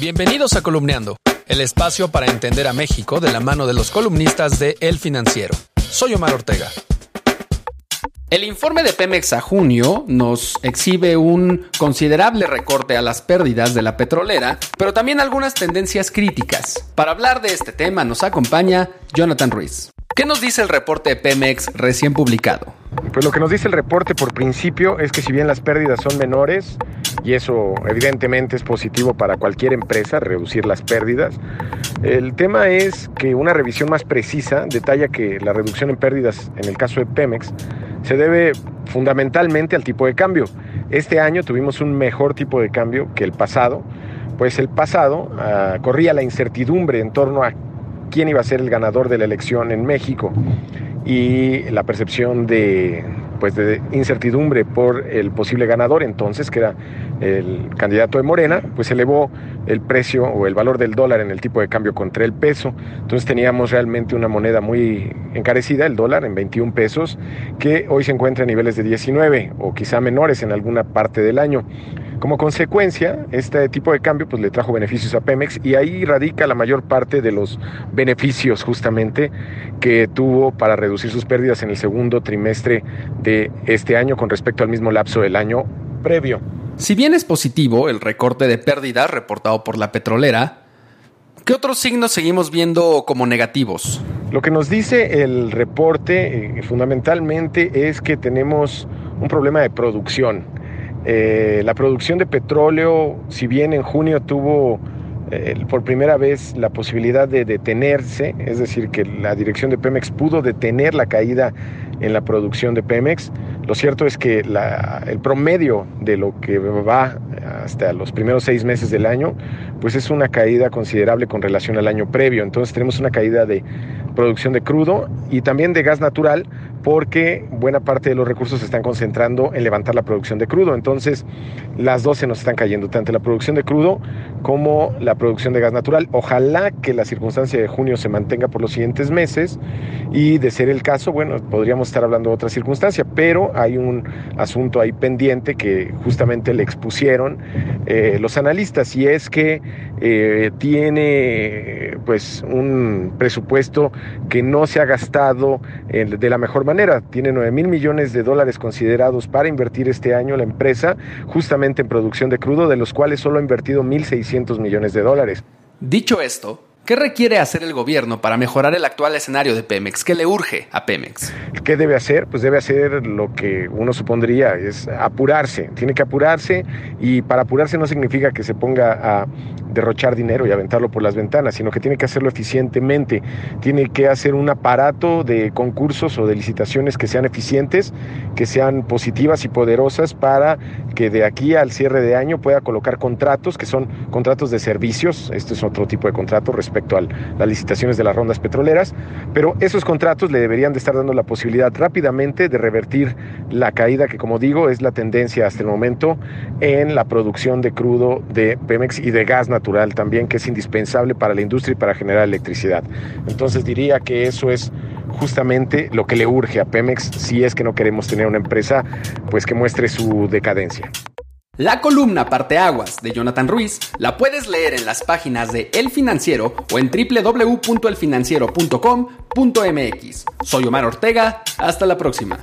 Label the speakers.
Speaker 1: Bienvenidos a Columneando, el espacio para entender a México de la mano de los columnistas de El Financiero. Soy Omar Ortega.
Speaker 2: El informe de Pemex a junio nos exhibe un considerable recorte a las pérdidas de la petrolera, pero también algunas tendencias críticas. Para hablar de este tema nos acompaña Jonathan Ruiz. ¿Qué nos dice el reporte de Pemex recién publicado?
Speaker 3: Pues lo que nos dice el reporte por principio es que si bien las pérdidas son menores, y eso evidentemente es positivo para cualquier empresa, reducir las pérdidas, el tema es que una revisión más precisa detalla que la reducción en pérdidas en el caso de Pemex se debe fundamentalmente al tipo de cambio. Este año tuvimos un mejor tipo de cambio que el pasado, pues el pasado uh, corría la incertidumbre en torno a quién iba a ser el ganador de la elección en México y la percepción de, pues de incertidumbre por el posible ganador entonces, que era el candidato de Morena, pues elevó el precio o el valor del dólar en el tipo de cambio contra el peso. Entonces teníamos realmente una moneda muy encarecida, el dólar, en 21 pesos, que hoy se encuentra a niveles de 19 o quizá menores en alguna parte del año. Como consecuencia, este tipo de cambio pues, le trajo beneficios a Pemex y ahí radica la mayor parte de los beneficios justamente que tuvo para reducir sus pérdidas en el segundo trimestre de este año con respecto al mismo lapso del año previo.
Speaker 2: Si bien es positivo el recorte de pérdidas reportado por la petrolera, ¿qué otros signos seguimos viendo como negativos?
Speaker 3: Lo que nos dice el reporte eh, fundamentalmente es que tenemos un problema de producción. Eh, la producción de petróleo, si bien en junio tuvo eh, por primera vez la posibilidad de detenerse, es decir, que la dirección de Pemex pudo detener la caída en la producción de Pemex, lo cierto es que el promedio de lo que va hasta los primeros seis meses del año, pues es una caída considerable con relación al año previo. Entonces tenemos una caída de producción de crudo y también de gas natural, porque buena parte de los recursos se están concentrando en levantar la producción de crudo. Entonces, las dos se nos están cayendo, tanto la producción de crudo como la producción de gas natural. Ojalá que la circunstancia de junio se mantenga por los siguientes meses y de ser el caso, bueno, podríamos estar hablando de otra circunstancia, pero hay un asunto ahí pendiente que justamente le expusieron eh, los analistas y es que eh, tiene pues un presupuesto que no se ha gastado eh, de la mejor manera. Tiene 9 mil millones de dólares considerados para invertir este año la empresa justamente en producción de crudo, de los cuales solo ha invertido 1.600 millones de dólares.
Speaker 2: Dicho esto, ¿Qué requiere hacer el gobierno para mejorar el actual escenario de Pemex? ¿Qué le urge a Pemex?
Speaker 3: ¿Qué debe hacer? Pues debe hacer lo que uno supondría, es apurarse. Tiene que apurarse y para apurarse no significa que se ponga a derrochar dinero y aventarlo por las ventanas, sino que tiene que hacerlo eficientemente. Tiene que hacer un aparato de concursos o de licitaciones que sean eficientes, que sean positivas y poderosas para que de aquí al cierre de año pueda colocar contratos que son contratos de servicios. Este es otro tipo de contrato respecto a las licitaciones de las rondas petroleras, pero esos contratos le deberían de estar dando la posibilidad rápidamente de revertir la caída que, como digo, es la tendencia hasta el momento en la producción de crudo de Pemex y de gas también, que es indispensable para la industria y para generar electricidad. Entonces diría que eso es justamente lo que le urge a Pemex si es que no queremos tener una empresa pues que muestre su decadencia.
Speaker 2: La columna Parteaguas de Jonathan Ruiz la puedes leer en las páginas de El Financiero o en www.elfinanciero.com.mx. Soy Omar Ortega, hasta la próxima.